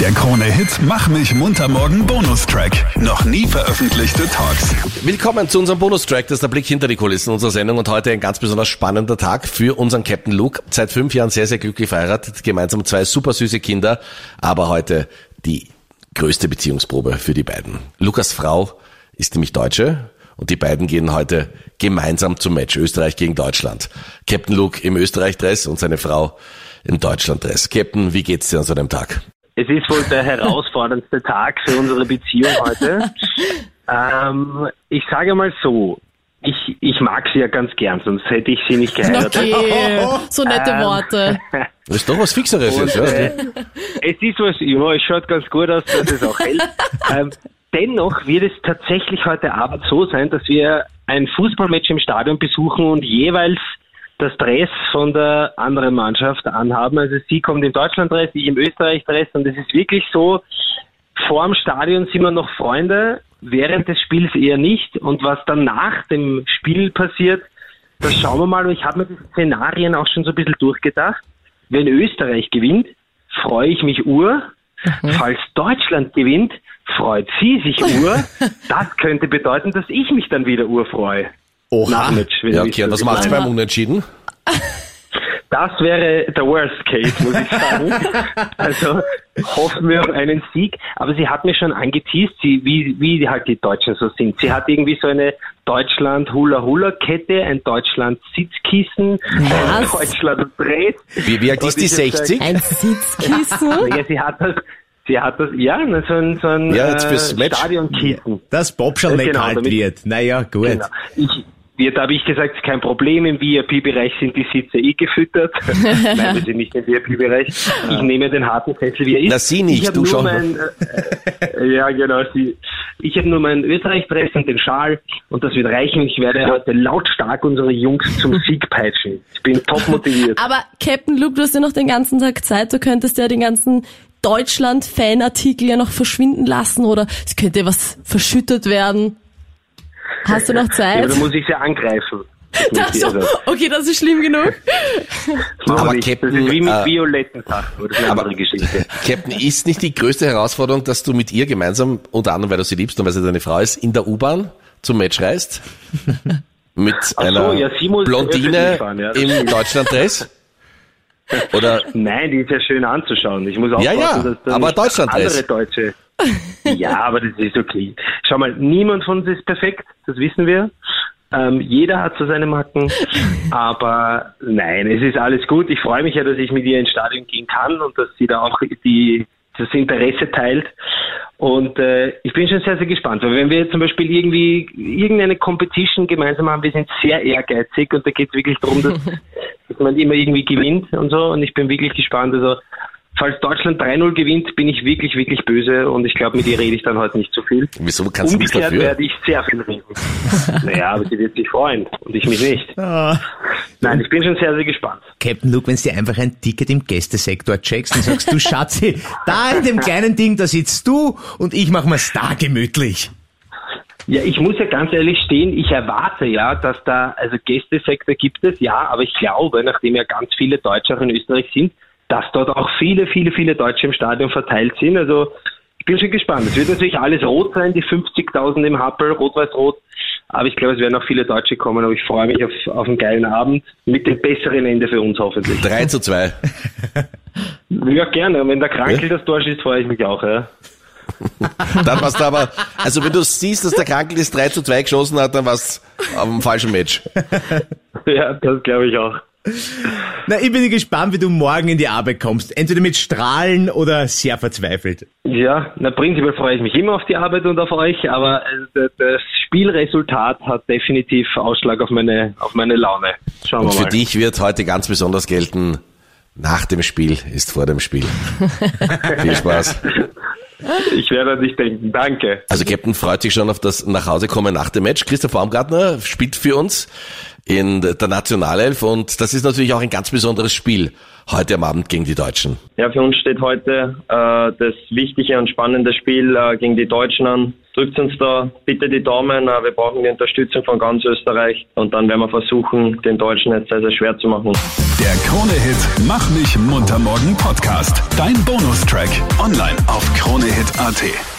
Der Krone-Hit Mach mich munter morgen Bonustrack. Noch nie veröffentlichte Talks. Willkommen zu unserem Bonustrack, das ist der Blick hinter die Kulissen unserer Sendung und heute ein ganz besonders spannender Tag für unseren Captain Luke. Seit fünf Jahren sehr, sehr glücklich verheiratet, gemeinsam zwei super süße Kinder, aber heute die größte Beziehungsprobe für die beiden. Lukas Frau ist nämlich Deutsche und die beiden gehen heute gemeinsam zum Match Österreich gegen Deutschland. Captain Luke im Österreich-Dress und seine Frau im Deutschland-Dress. Captain, wie geht's dir an so einem Tag? Es ist wohl der herausforderndste Tag für unsere Beziehung heute. ähm, ich sage mal so, ich, ich mag sie ja ganz gern, sonst hätte ich sie nicht geheiratet. Okay, so nette Ähm. Worte. Das ist doch was Fixeres Und, jetzt, ja. äh, es ist was, ja, es schaut ganz gut aus, dass es auch hält. ähm, dennoch wird es tatsächlich heute Abend so sein, dass wir ein Fußballmatch im Stadion besuchen und jeweils das Dress von der anderen Mannschaft anhaben. Also sie kommt im Deutschland-Dress, ich im Österreich-Dress und es ist wirklich so, vorm Stadion sind wir noch Freunde, während des Spiels eher nicht. Und was dann nach dem Spiel passiert, das schauen wir mal. Und Ich habe mir die Szenarien auch schon so ein bisschen durchgedacht. Wenn Österreich gewinnt, freue ich mich ur. Falls Deutschland gewinnt, freut sie sich ur. Das könnte bedeuten, dass ich mich dann wieder urfreue. Wenn Ja, okay, und was macht's meine. beim Unentschieden? Das wäre der Worst Case, muss ich sagen. also hoffen wir auf einen Sieg. Aber sie hat mir schon angeteased, sie, wie, wie halt die Deutschen so sind. Sie hat irgendwie so eine Deutschland-Hula-Hula-Kette, ein Deutschland-Sitzkissen, ein Was? Deutschland-Dreh. Wie, wie alt ist die ich hab 60? Ein Sitzkissen? Ja, sie hat das, sie hat das, ja, so ein, so ein Ja, äh. Stadionkissen. Das Bob schon Ja, nicht genau, kalt damit- wird. Naja, gut. Genau. Ich, ja, da habe ich gesagt, ist kein Problem, im VIP-Bereich sind die Sitze eh gefüttert. Nein, wir sind nicht im VIP-Bereich. Ich nehme den harten Sessel, wie er ist. Na, sie nicht, du nur schon. Mein, äh, äh, ja, genau, sie. Ich habe nur meinen Österreich-Dress und den Schal und das wird reichen. Ich werde heute lautstark unsere Jungs zum Sieg peitschen. Ich bin top motiviert. Aber Captain Luke, du hast ja noch den ganzen Tag Zeit, du könntest ja den ganzen Deutschland-Fanartikel ja noch verschwinden lassen oder es könnte was verschüttet werden. Hast du noch Ja, Zeit? aber da muss ich sie angreifen. Ach so, Also, okay, das ist schlimm genug. das Aber nicht. Captain, das ist wie mit äh, violetten Sachen. Das ist eine aber- andere Geschichte. Captain, ist nicht die größte Herausforderung, dass du mit ihr gemeinsam, unter anderem weil du sie liebst und weil sie deine Frau ist, in der U-Bahn zum Match reist? Mit so, einer ja, sie muss Blondine fahren, ja, das im. Deutschland-Dress? Oder Nein, die ist ja schön anzuschauen. Ich muss Ja, aufpassen, ja, dass da aber nicht Deutschland-Dress. andere Deutsche. ja, aber das ist okay. Schau mal, niemand von uns ist perfekt, das wissen wir. Ähm, jeder hat so seine Macken, aber nein, es ist alles gut. Ich freue mich ja, dass ich mit ihr ins Stadion gehen kann und dass sie da auch die, das Interesse teilt. Und äh, ich bin schon sehr, sehr gespannt, weil wenn wir jetzt zum Beispiel irgendwie irgendeine Competition gemeinsam haben, wir sind sehr ehrgeizig und da geht es wirklich darum, dass, dass man immer irgendwie gewinnt und so. Und ich bin wirklich gespannt. Also falls Deutschland 3-0 gewinnt, bin ich wirklich, wirklich böse und ich glaube, mit ihr rede ich dann heute nicht so viel. wieso kannst du nichts Umgekehrt dafür? werde ich sehr viel reden. naja, aber sie wird sich freuen und ich mich nicht. Ah. Nein, ich bin schon sehr, sehr gespannt. Captain Luke, wenn du dir einfach ein Ticket im Gästesektor checkst und sagst, du Schatzi, da in dem kleinen Ding, da sitzt du und ich mach mir's da gemütlich. Ja, ich muss ja ganz ehrlich stehen, ich erwarte ja, dass da, also Gästesektor gibt es, ja, aber ich glaube, nachdem ja ganz viele Deutsche auch in Österreich sind, dass dort auch viele, viele, viele Deutsche im Stadion verteilt sind. Also ich bin schon gespannt. Es wird natürlich alles rot sein, die 50.000 im Happel, rot-weiß-rot. Aber ich glaube, es werden auch viele Deutsche kommen, aber ich freue mich auf, auf einen geilen Abend mit dem besseren Ende für uns hoffentlich. 3 zu 2. Ja, gerne. Und wenn der Krankel das Tor schießt, freue ich mich auch, ja. Dann warst du aber, also wenn du siehst, dass der Krankel das 3 zu 2 geschossen hat, dann warst du auf dem falschen Match. Ja, das glaube ich auch. Na, ich bin gespannt, wie du morgen in die Arbeit kommst. Entweder mit Strahlen oder sehr verzweifelt. Ja, na prinzipiell freue ich mich immer auf die Arbeit und auf euch, aber äh, das Spielresultat hat definitiv Ausschlag auf meine, auf meine Laune. Schauen Und wir für mal. dich wird heute ganz besonders gelten, nach dem Spiel ist vor dem Spiel. Viel Spaß. Ich werde an dich denken. Danke. Also Captain freut sich schon auf das Nachhausekommen nach dem Match. Christoph Baumgartner spielt für uns in der Nationalelf und das ist natürlich auch ein ganz besonderes Spiel heute am Abend gegen die Deutschen. Ja, für uns steht heute äh, das wichtige und spannende Spiel äh, gegen die Deutschen an. Drückt uns da bitte die Daumen. Äh, wir brauchen die Unterstützung von ganz Österreich und dann werden wir versuchen, den Deutschen jetzt sehr, sehr schwer zu machen. Der Krone-Hit Mach mich munter morgen Podcast. Dein Bonustrack online auf kronehit.at.